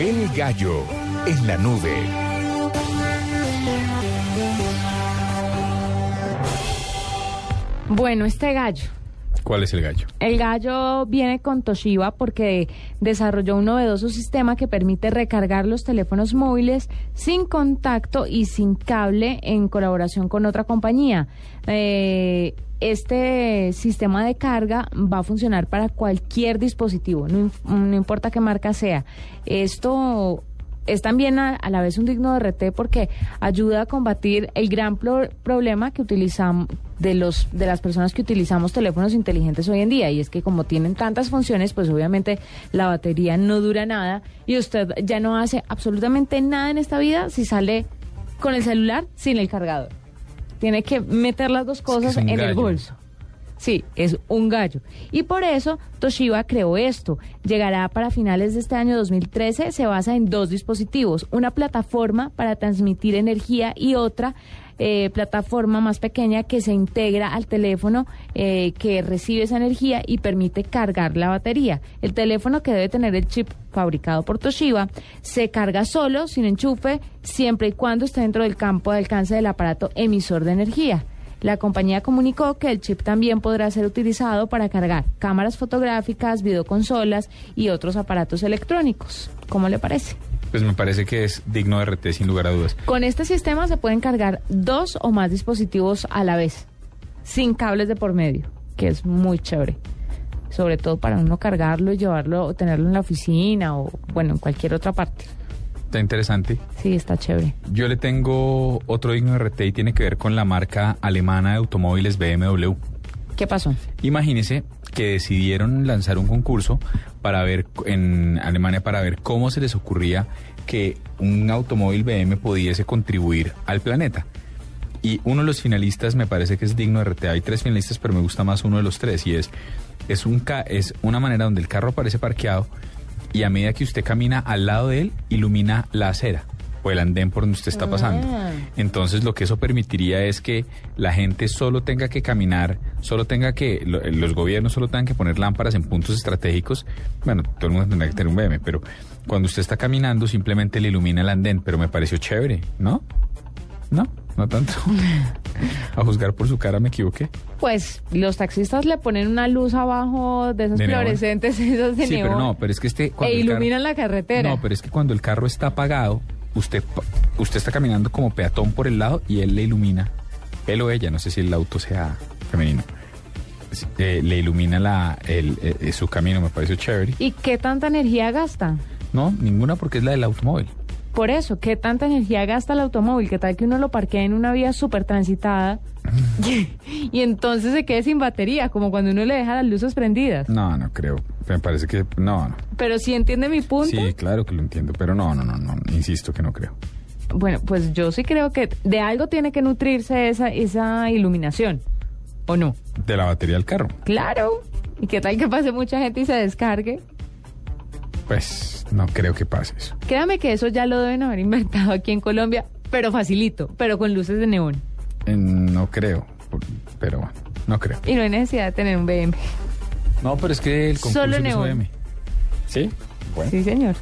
El gallo en la nube. Bueno, este gallo. ¿Cuál es el gallo? El gallo viene con Toshiba porque desarrolló un novedoso sistema que permite recargar los teléfonos móviles sin contacto y sin cable en colaboración con otra compañía. Eh, este sistema de carga va a funcionar para cualquier dispositivo, no, importa qué marca sea. Esto es también a, a la vez un digno de RT porque ayuda a combatir el gran pro- problema que utilizamos de los de las personas que utilizamos teléfonos inteligentes hoy en día y es que como tienen tantas funciones pues obviamente la batería no dura nada y usted ya no hace absolutamente nada en esta vida si sale con el celular sin el cargador tiene que meter las dos cosas en el bolso Sí, es un gallo. Y por eso Toshiba creó esto. Llegará para finales de este año 2013. Se basa en dos dispositivos. Una plataforma para transmitir energía y otra eh, plataforma más pequeña que se integra al teléfono eh, que recibe esa energía y permite cargar la batería. El teléfono que debe tener el chip fabricado por Toshiba se carga solo, sin enchufe, siempre y cuando esté dentro del campo de alcance del aparato emisor de energía. La compañía comunicó que el chip también podrá ser utilizado para cargar cámaras fotográficas, videoconsolas y otros aparatos electrónicos. ¿Cómo le parece? Pues me parece que es digno de RT sin lugar a dudas. Con este sistema se pueden cargar dos o más dispositivos a la vez, sin cables de por medio, que es muy chévere. Sobre todo para uno cargarlo y llevarlo o tenerlo en la oficina o, bueno, en cualquier otra parte. Está interesante. Sí, está chévere. Yo le tengo otro digno de RT y tiene que ver con la marca alemana de automóviles BMW. ¿Qué pasó? Imagínese que decidieron lanzar un concurso para ver en Alemania para ver cómo se les ocurría que un automóvil BM pudiese contribuir al planeta. Y uno de los finalistas me parece que es digno de RT. Hay tres finalistas, pero me gusta más uno de los tres y es es un es una manera donde el carro aparece parqueado y a medida que usted camina al lado de él ilumina la acera o el andén por donde usted está pasando. Ah. Entonces lo que eso permitiría es que la gente solo tenga que caminar, solo tenga que, lo- los gobiernos solo tengan que poner lámparas en puntos estratégicos. Bueno, todo el mundo tendrá que tener un BM, pero cuando usted está caminando simplemente le ilumina el andén, pero me pareció chévere, ¿no? No, no tanto. A juzgar por su cara me equivoqué. Pues los taxistas le ponen una luz abajo de esas De neón. fluorescentes, esas de sí, neón, pero no, pero es que este... cuando e carro- iluminan la carretera. No, pero es que cuando el carro está apagado, usted, usted está caminando como peatón por el lado y él le ilumina, él o ella, no sé si el auto sea femenino, eh, le ilumina la, el, eh, eh, su camino, me pareció chévere. ¿Y qué tanta energía gasta? No, ninguna porque es la del automóvil. Por eso, ¿qué tanta energía gasta el automóvil? ¿Qué tal que uno lo parquea en una vía súper transitada y entonces se quede sin batería, como cuando uno le deja las luces prendidas? No, no creo. Me parece que no, no. Pero si entiende mi punto. Sí, claro que lo entiendo, pero no, no, no, no, insisto que no creo. Bueno, pues yo sí creo que de algo tiene que nutrirse esa, esa iluminación, ¿o no? De la batería del carro. Claro. ¿Y qué tal que pase mucha gente y se descargue? Pues no creo que pase eso. Créame que eso ya lo deben haber inventado aquí en Colombia, pero facilito, pero con luces de neón. Eh, no creo, pero bueno, no creo. Y no hay necesidad de tener un BM. No, pero es que el concurso Solo lo hizo neón. BM. ¿Sí? Bueno. Sí, señor.